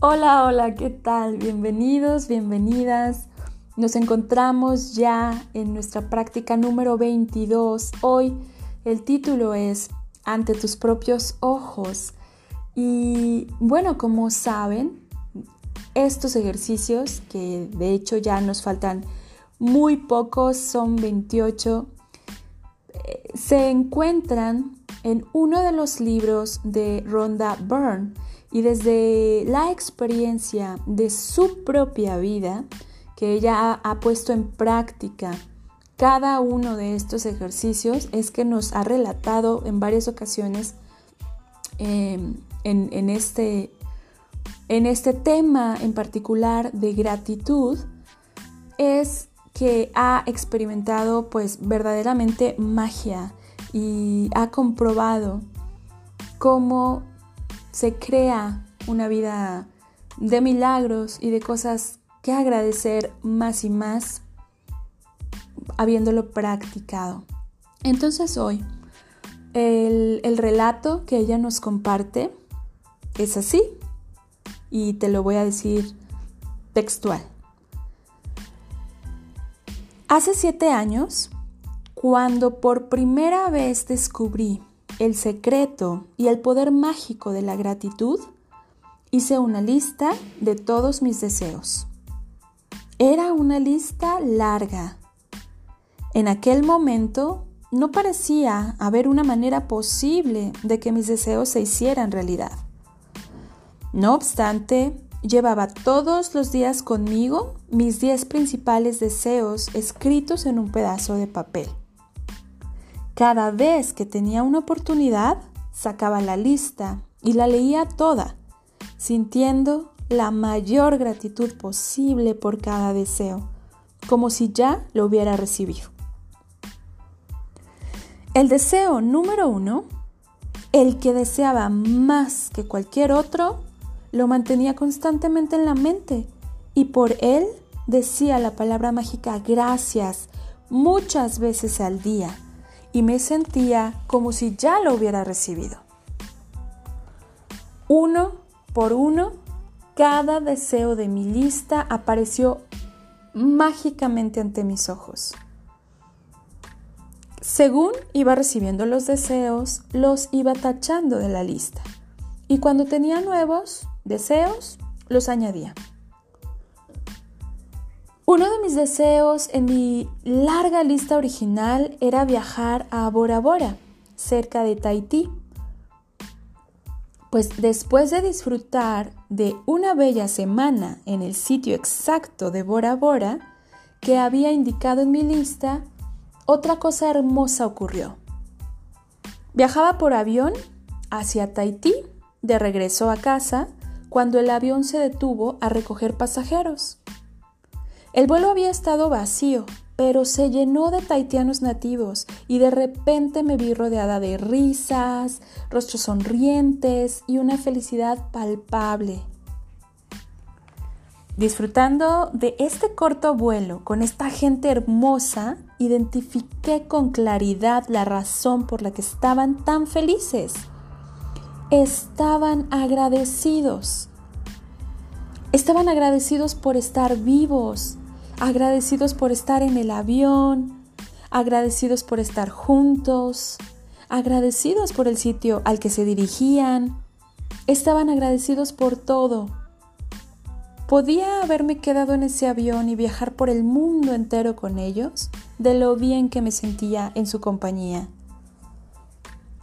Hola, hola, ¿qué tal? Bienvenidos, bienvenidas. Nos encontramos ya en nuestra práctica número 22. Hoy el título es Ante tus propios ojos. Y bueno, como saben, estos ejercicios, que de hecho ya nos faltan muy pocos, son 28, eh, se encuentran en uno de los libros de Rhonda Byrne y desde la experiencia de su propia vida, que ella ha, puesto en práctica cada uno de estos ejercicios, es que nos ha relatado en varias ocasiones em, en, este, en este tema en particular de gratitud, es que ha experimentado pues verdaderamente magia y ha comprobado cómo se crea una vida de milagros y de cosas que agradecer más y más habiéndolo practicado. Entonces hoy, el, el relato que ella nos comparte es así y te lo voy a decir textual. Hace siete años, cuando por primera vez descubrí el secreto y el poder mágico de la gratitud, hice una lista de todos mis deseos. Era una lista larga. En aquel momento no parecía haber una manera posible de que mis deseos se hicieran realidad. No obstante, llevaba todos los días conmigo mis diez principales deseos escritos en un pedazo de papel. Cada vez que tenía una oportunidad, sacaba la lista y la leía toda, sintiendo la mayor gratitud posible por cada deseo, como si ya lo hubiera recibido. El deseo número uno, el que deseaba más que cualquier otro, lo mantenía constantemente en la mente y por él decía la palabra mágica gracias muchas veces al día y me sentía como si ya lo hubiera recibido. Uno por uno, cada deseo de mi lista apareció mágicamente ante mis ojos. Según iba recibiendo los deseos, los iba tachando de la lista. Y cuando tenía nuevos deseos, los añadía. Uno de mis deseos en mi larga lista original era viajar a Bora Bora, cerca de Tahití. Pues después de disfrutar de una bella semana en el sitio exacto de Bora Bora que había indicado en mi lista, otra cosa hermosa ocurrió. Viajaba por avión hacia Tahití de regreso a casa cuando el avión se detuvo a recoger pasajeros. El vuelo había estado vacío, pero se llenó de taitianos nativos y de repente me vi rodeada de risas, rostros sonrientes y una felicidad palpable. Disfrutando de este corto vuelo con esta gente hermosa, identifiqué con claridad la razón por la que estaban tan felices. Estaban agradecidos. Estaban agradecidos por estar vivos, agradecidos por estar en el avión, agradecidos por estar juntos, agradecidos por el sitio al que se dirigían, estaban agradecidos por todo. ¿Podía haberme quedado en ese avión y viajar por el mundo entero con ellos de lo bien que me sentía en su compañía?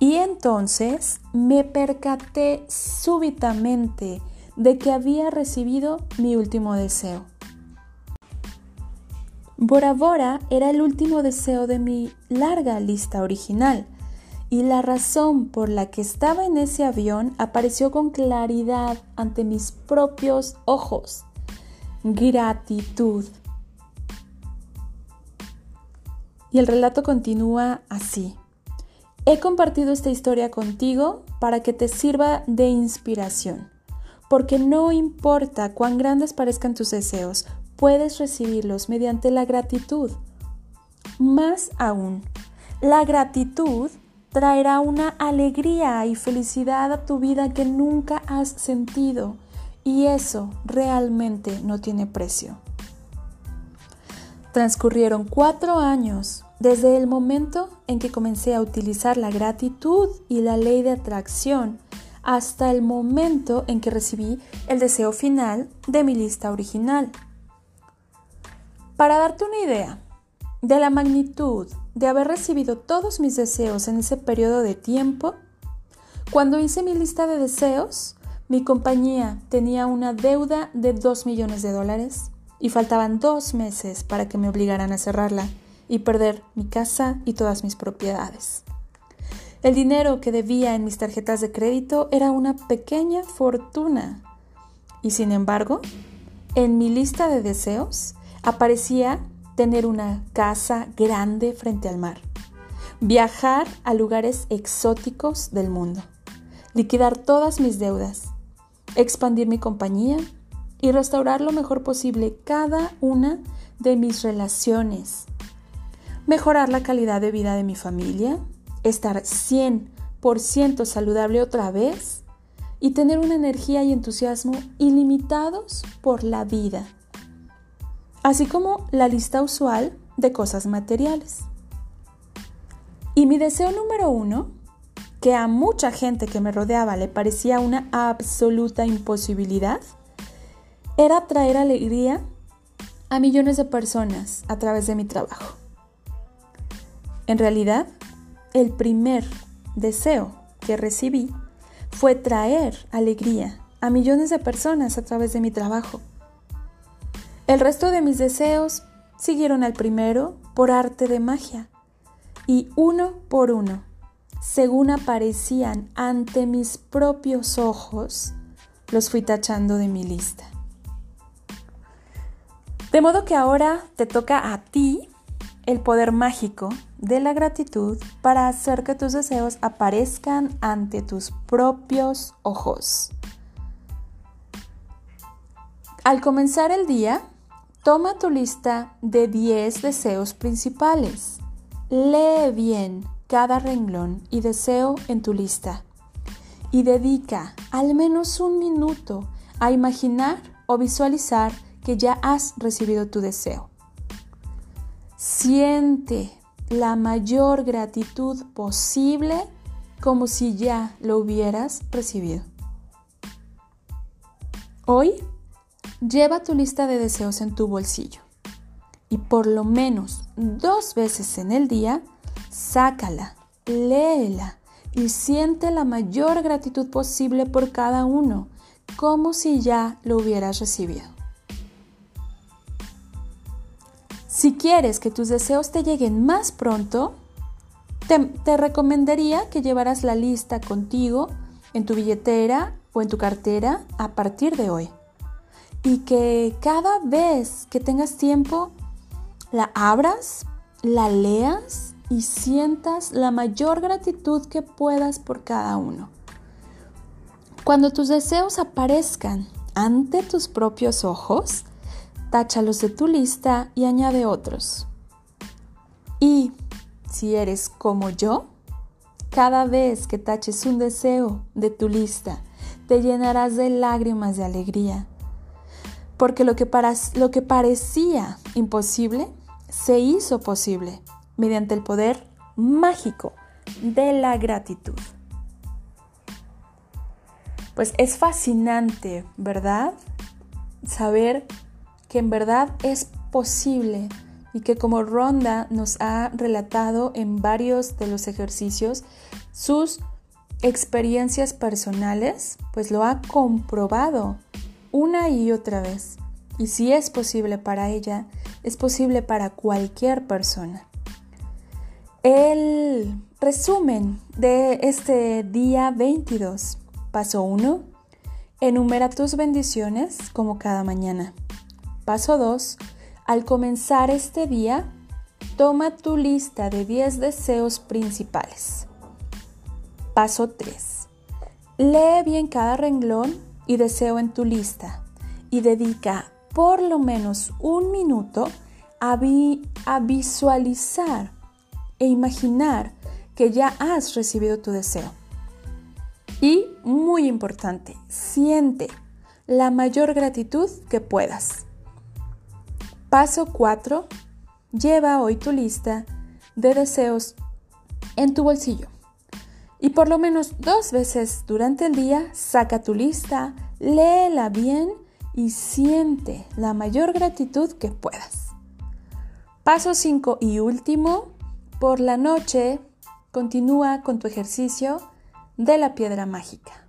Y entonces me percaté súbitamente de que había recibido mi último deseo. Bora Bora era el último deseo de mi larga lista original y la razón por la que estaba en ese avión apareció con claridad ante mis propios ojos. Gratitud. Y el relato continúa así. He compartido esta historia contigo para que te sirva de inspiración, porque no importa cuán grandes parezcan tus deseos, puedes recibirlos mediante la gratitud. Más aún, la gratitud traerá una alegría y felicidad a tu vida que nunca has sentido y eso realmente no tiene precio. Transcurrieron cuatro años desde el momento en que comencé a utilizar la gratitud y la ley de atracción hasta el momento en que recibí el deseo final de mi lista original. Para darte una idea de la magnitud de haber recibido todos mis deseos en ese periodo de tiempo, cuando hice mi lista de deseos, mi compañía tenía una deuda de 2 millones de dólares y faltaban dos meses para que me obligaran a cerrarla y perder mi casa y todas mis propiedades. El dinero que debía en mis tarjetas de crédito era una pequeña fortuna. Y sin embargo, en mi lista de deseos aparecía tener una casa grande frente al mar, viajar a lugares exóticos del mundo, liquidar todas mis deudas, expandir mi compañía y restaurar lo mejor posible cada una de mis relaciones, mejorar la calidad de vida de mi familia, estar 100% saludable otra vez y tener una energía y entusiasmo ilimitados por la vida, así como la lista usual de cosas materiales. Y mi deseo número uno, que a mucha gente que me rodeaba le parecía una absoluta imposibilidad, era traer alegría a millones de personas a través de mi trabajo. En realidad, el primer deseo que recibí fue traer alegría a millones de personas a través de mi trabajo. El resto de mis deseos siguieron al primero por arte de magia y uno por uno, según aparecían ante mis propios ojos, los fui tachando de mi lista. De modo que ahora te toca a ti el poder mágico de la gratitud para hacer que tus deseos aparezcan ante tus propios ojos. Al comenzar el día, toma tu lista de 10 deseos principales. Lee bien cada renglón y deseo en tu lista y dedica al menos un minuto a imaginar o visualizar que ya has recibido tu deseo. Siente la mayor gratitud posible como si ya lo hubieras recibido. Hoy, lleva tu lista de deseos en tu bolsillo y por lo menos dos veces en el día, sácala, léela y siente la mayor gratitud posible por cada uno, como si ya lo hubieras recibido. Si quieres que tus deseos te lleguen más pronto, te, recomendaría que llevaras la lista contigo en tu billetera o en tu cartera a partir de hoy. Y que cada vez que tengas tiempo, la abras, la leas y sientas la mayor gratitud que puedas por cada uno. Cuando tus deseos aparezcan ante tus propios ojos, táchalos de tu lista y añade otros. Y si eres como yo, cada vez que taches un deseo de tu lista, te llenarás de lágrimas de alegría. Porque lo que, lo que parecía imposible se hizo posible mediante el poder mágico de la gratitud. Pues es fascinante, ¿verdad? Saber que en verdad es posible y que como Ronda nos ha relatado en varios de los ejercicios, sus experiencias personales, pues lo ha comprobado una y otra vez. Y si es posible para ella, es posible para cualquier persona. El resumen de este día 22. Paso 1. Enumera tus bendiciones como cada mañana. Paso 2. Al comenzar este día, toma tu lista de 10 deseos principales. Paso 3. Lee bien cada renglón y deseo en tu lista y dedica por lo menos un minuto a, a visualizar e imaginar que ya has recibido tu deseo. Y muy importante, siente la mayor gratitud que puedas. Paso 4. Lleva hoy tu lista de deseos en tu bolsillo. Y por lo menos dos veces durante el día saca tu lista, léela bien y siente la mayor gratitud que puedas. Paso 5 y último, por la noche continúa con tu ejercicio de la piedra mágica.